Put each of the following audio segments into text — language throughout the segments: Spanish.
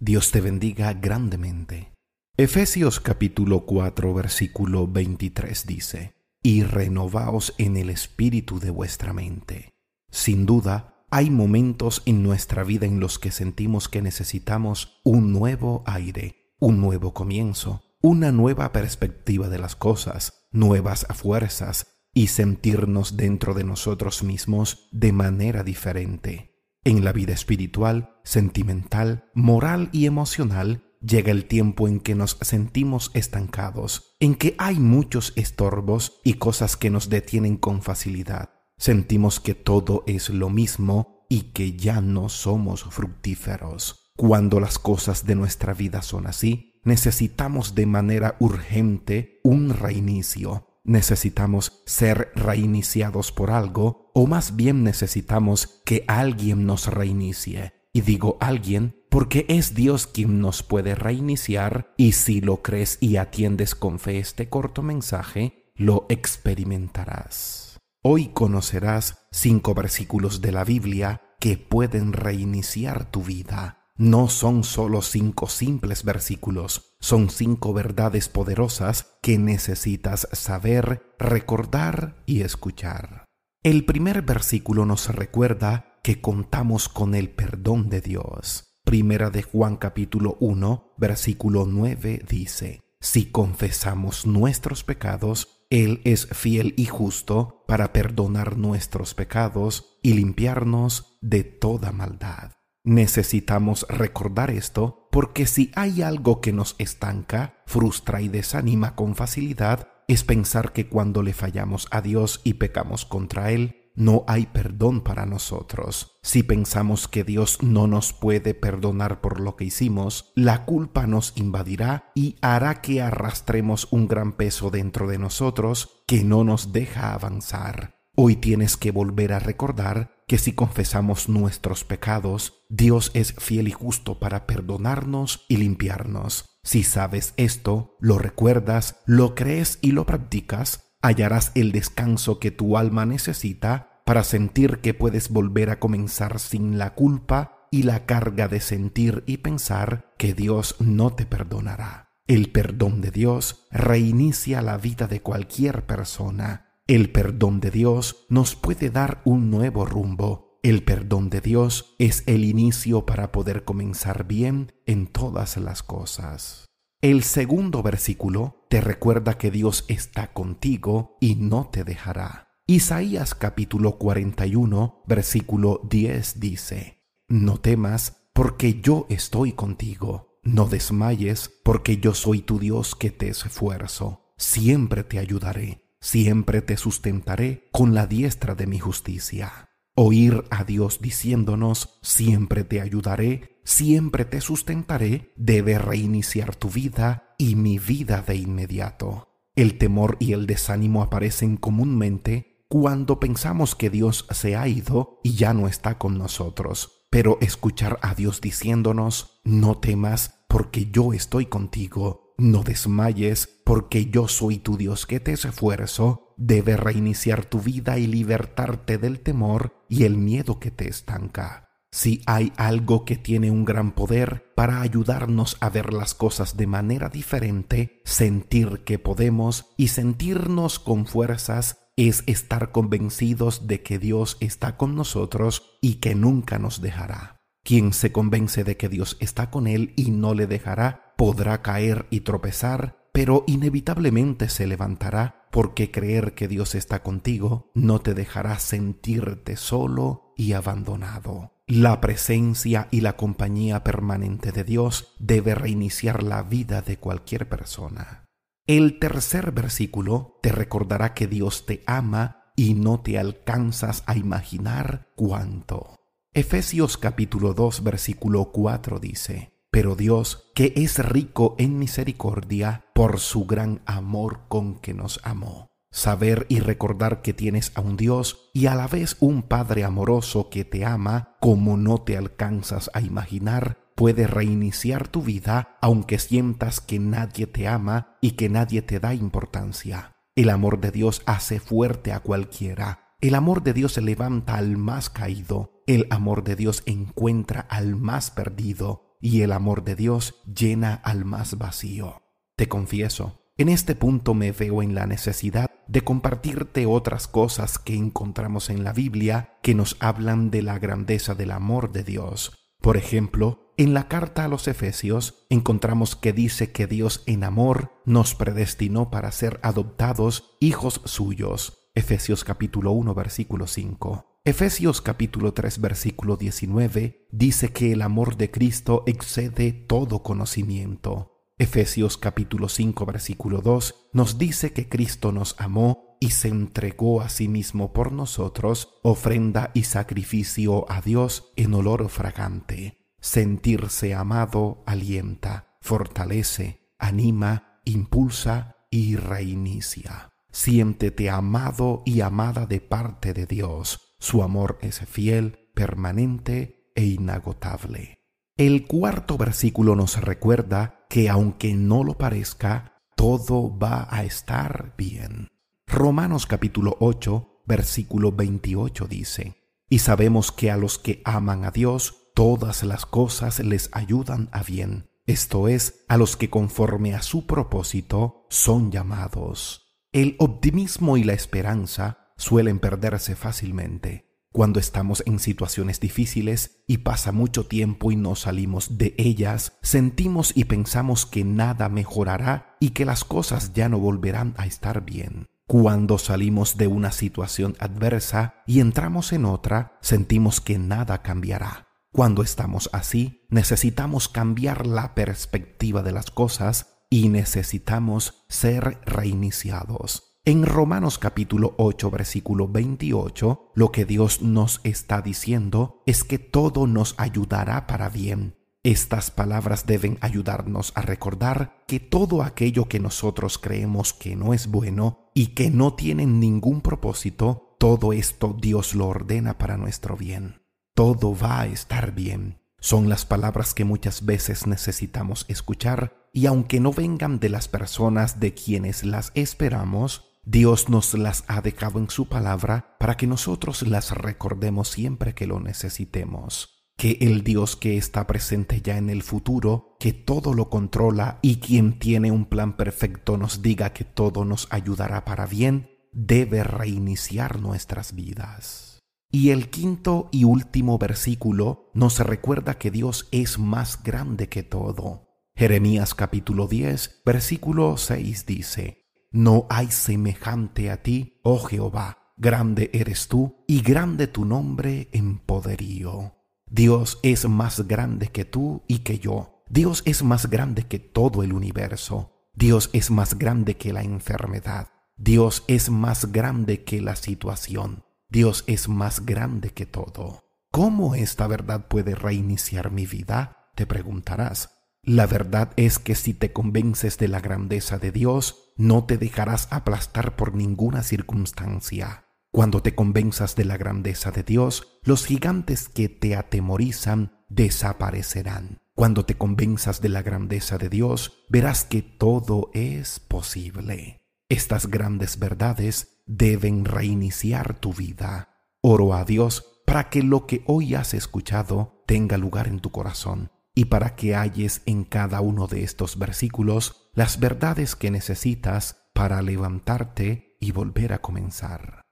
Dios te bendiga grandemente. Efesios capítulo 4 versículo 23 dice, Y renovaos en el espíritu de vuestra mente. Sin duda, hay momentos en nuestra vida en los que sentimos que necesitamos un nuevo aire, un nuevo comienzo, una nueva perspectiva de las cosas, nuevas fuerzas y sentirnos dentro de nosotros mismos de manera diferente. En la vida espiritual, sentimental, moral y emocional, llega el tiempo en que nos sentimos estancados, en que hay muchos estorbos y cosas que nos detienen con facilidad. Sentimos que todo es lo mismo y que ya no somos fructíferos. Cuando las cosas de nuestra vida son así, necesitamos de manera urgente un reinicio, necesitamos ser reiniciados por algo o más bien necesitamos que alguien nos reinicie. Y digo alguien porque es Dios quien nos puede reiniciar y si lo crees y atiendes con fe este corto mensaje, lo experimentarás. Hoy conocerás cinco versículos de la Biblia que pueden reiniciar tu vida no son solo cinco simples versículos, son cinco verdades poderosas que necesitas saber, recordar y escuchar. El primer versículo nos recuerda que contamos con el perdón de Dios. Primera de Juan capítulo 1, versículo 9 dice, Si confesamos nuestros pecados, Él es fiel y justo para perdonar nuestros pecados y limpiarnos de toda maldad. Necesitamos recordar esto porque si hay algo que nos estanca, frustra y desanima con facilidad, es pensar que cuando le fallamos a Dios y pecamos contra Él, no hay perdón para nosotros. Si pensamos que Dios no nos puede perdonar por lo que hicimos, la culpa nos invadirá y hará que arrastremos un gran peso dentro de nosotros que no nos deja avanzar. Hoy tienes que volver a recordar que si confesamos nuestros pecados, Dios es fiel y justo para perdonarnos y limpiarnos. Si sabes esto, lo recuerdas, lo crees y lo practicas, hallarás el descanso que tu alma necesita para sentir que puedes volver a comenzar sin la culpa y la carga de sentir y pensar que Dios no te perdonará. El perdón de Dios reinicia la vida de cualquier persona el perdón de Dios nos puede dar un nuevo rumbo. El perdón de Dios es el inicio para poder comenzar bien en todas las cosas. El segundo versículo te recuerda que Dios está contigo y no te dejará. Isaías capítulo 41 versículo 10 dice, No temas porque yo estoy contigo, no desmayes porque yo soy tu Dios que te esfuerzo, siempre te ayudaré siempre te sustentaré con la diestra de mi justicia. Oír a Dios diciéndonos, siempre te ayudaré, siempre te sustentaré, debe reiniciar tu vida y mi vida de inmediato. El temor y el desánimo aparecen comúnmente cuando pensamos que Dios se ha ido y ya no está con nosotros. Pero escuchar a Dios diciéndonos, no temas porque yo estoy contigo, no desmayes, porque yo soy tu Dios que te esfuerzo, debe reiniciar tu vida y libertarte del temor y el miedo que te estanca. Si hay algo que tiene un gran poder para ayudarnos a ver las cosas de manera diferente, sentir que podemos y sentirnos con fuerzas, es estar convencidos de que Dios está con nosotros y que nunca nos dejará. Quien se convence de que Dios está con él y no le dejará, podrá caer y tropezar, pero inevitablemente se levantará porque creer que Dios está contigo no te dejará sentirte solo y abandonado. La presencia y la compañía permanente de Dios debe reiniciar la vida de cualquier persona. El tercer versículo te recordará que Dios te ama y no te alcanzas a imaginar cuánto. Efesios capítulo 2 versículo 4 dice, Pero Dios, que es rico en misericordia, por su gran amor con que nos amó saber y recordar que tienes a un Dios y a la vez un Padre amoroso que te ama como no te alcanzas a imaginar, puede reiniciar tu vida aunque sientas que nadie te ama y que nadie te da importancia. El amor de Dios hace fuerte a cualquiera. El amor de Dios levanta al más caído. El amor de Dios encuentra al más perdido. Y el amor de Dios llena al más vacío. Te confieso, en este punto me veo en la necesidad de compartirte otras cosas que encontramos en la Biblia que nos hablan de la grandeza del amor de Dios. Por ejemplo, en la carta a los Efesios encontramos que dice que Dios en amor nos predestinó para ser adoptados hijos suyos. Efesios capítulo 1 versículo 5. Efesios capítulo 3 versículo 19 dice que el amor de Cristo excede todo conocimiento. Efesios capítulo 5 versículo 2 nos dice que Cristo nos amó y se entregó a sí mismo por nosotros, ofrenda y sacrificio a Dios en olor fragante. Sentirse amado alienta, fortalece, anima, impulsa y reinicia. Siéntete amado y amada de parte de Dios. Su amor es fiel, permanente e inagotable. El cuarto versículo nos recuerda que aunque no lo parezca, todo va a estar bien. Romanos capítulo 8, versículo 28 dice, Y sabemos que a los que aman a Dios, todas las cosas les ayudan a bien, esto es, a los que conforme a su propósito son llamados. El optimismo y la esperanza suelen perderse fácilmente cuando estamos en situaciones difíciles y pasa mucho tiempo y no salimos de ellas, sentimos y pensamos que nada mejorará y que las cosas ya no volverán a estar bien. Cuando salimos de una situación adversa y entramos en otra, sentimos que nada cambiará. Cuando estamos así, necesitamos cambiar la perspectiva de las cosas y necesitamos ser reiniciados. En Romanos capítulo 8, versículo 28, lo que Dios nos está diciendo es que todo nos ayudará para bien. Estas palabras deben ayudarnos a recordar que todo aquello que nosotros creemos que no es bueno y que no tiene ningún propósito, todo esto Dios lo ordena para nuestro bien. Todo va a estar bien. Son las palabras que muchas veces necesitamos escuchar y aunque no vengan de las personas de quienes las esperamos, Dios nos las ha dejado en su palabra para que nosotros las recordemos siempre que lo necesitemos. Que el Dios que está presente ya en el futuro, que todo lo controla y quien tiene un plan perfecto nos diga que todo nos ayudará para bien, debe reiniciar nuestras vidas. Y el quinto y último versículo nos recuerda que Dios es más grande que todo. Jeremías capítulo 10, versículo 6 dice, no hay semejante a ti, oh Jehová. Grande eres tú y grande tu nombre en poderío. Dios es más grande que tú y que yo. Dios es más grande que todo el universo. Dios es más grande que la enfermedad. Dios es más grande que la situación. Dios es más grande que todo. ¿Cómo esta verdad puede reiniciar mi vida? Te preguntarás. La verdad es que si te convences de la grandeza de Dios, no te dejarás aplastar por ninguna circunstancia. Cuando te convenzas de la grandeza de Dios, los gigantes que te atemorizan desaparecerán. Cuando te convenzas de la grandeza de Dios, verás que todo es posible. Estas grandes verdades deben reiniciar tu vida. Oro a Dios para que lo que hoy has escuchado tenga lugar en tu corazón y para que halles en cada uno de estos versículos las verdades que necesitas para levantarte y volver a comenzar.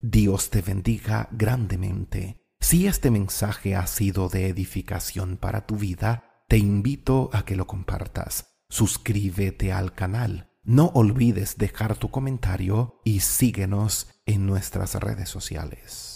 Dios te bendiga grandemente. Si este mensaje ha sido de edificación para tu vida, te invito a que lo compartas. Suscríbete al canal. No olvides dejar tu comentario y síguenos en nuestras redes sociales.